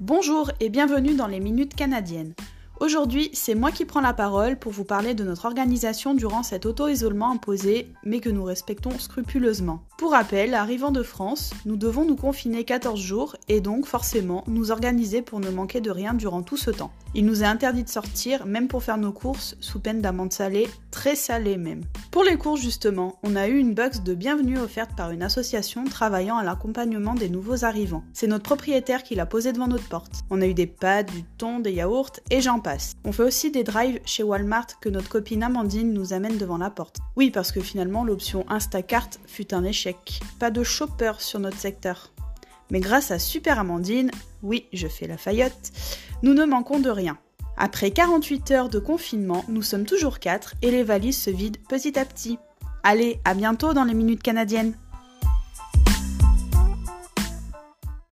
Bonjour et bienvenue dans les Minutes Canadiennes. Aujourd'hui, c'est moi qui prends la parole pour vous parler de notre organisation durant cet auto-isolement imposé, mais que nous respectons scrupuleusement. Pour rappel, arrivant de France, nous devons nous confiner 14 jours et donc forcément nous organiser pour ne manquer de rien durant tout ce temps. Il nous est interdit de sortir, même pour faire nos courses, sous peine d'amende salée, très salée même. Pour les courses justement, on a eu une box de bienvenue offerte par une association travaillant à l'accompagnement des nouveaux arrivants. C'est notre propriétaire qui l'a posée devant notre porte. On a eu des pâtes, du thon, des yaourts et j'en passe. On fait aussi des drives chez Walmart que notre copine Amandine nous amène devant la porte. Oui, parce que finalement l'option Instacart fut un échec. Pas de shopper sur notre secteur. Mais grâce à Super Amandine, oui, je fais la faillotte, nous ne manquons de rien. Après 48 heures de confinement, nous sommes toujours 4 et les valises se vident petit à petit. Allez, à bientôt dans les minutes canadiennes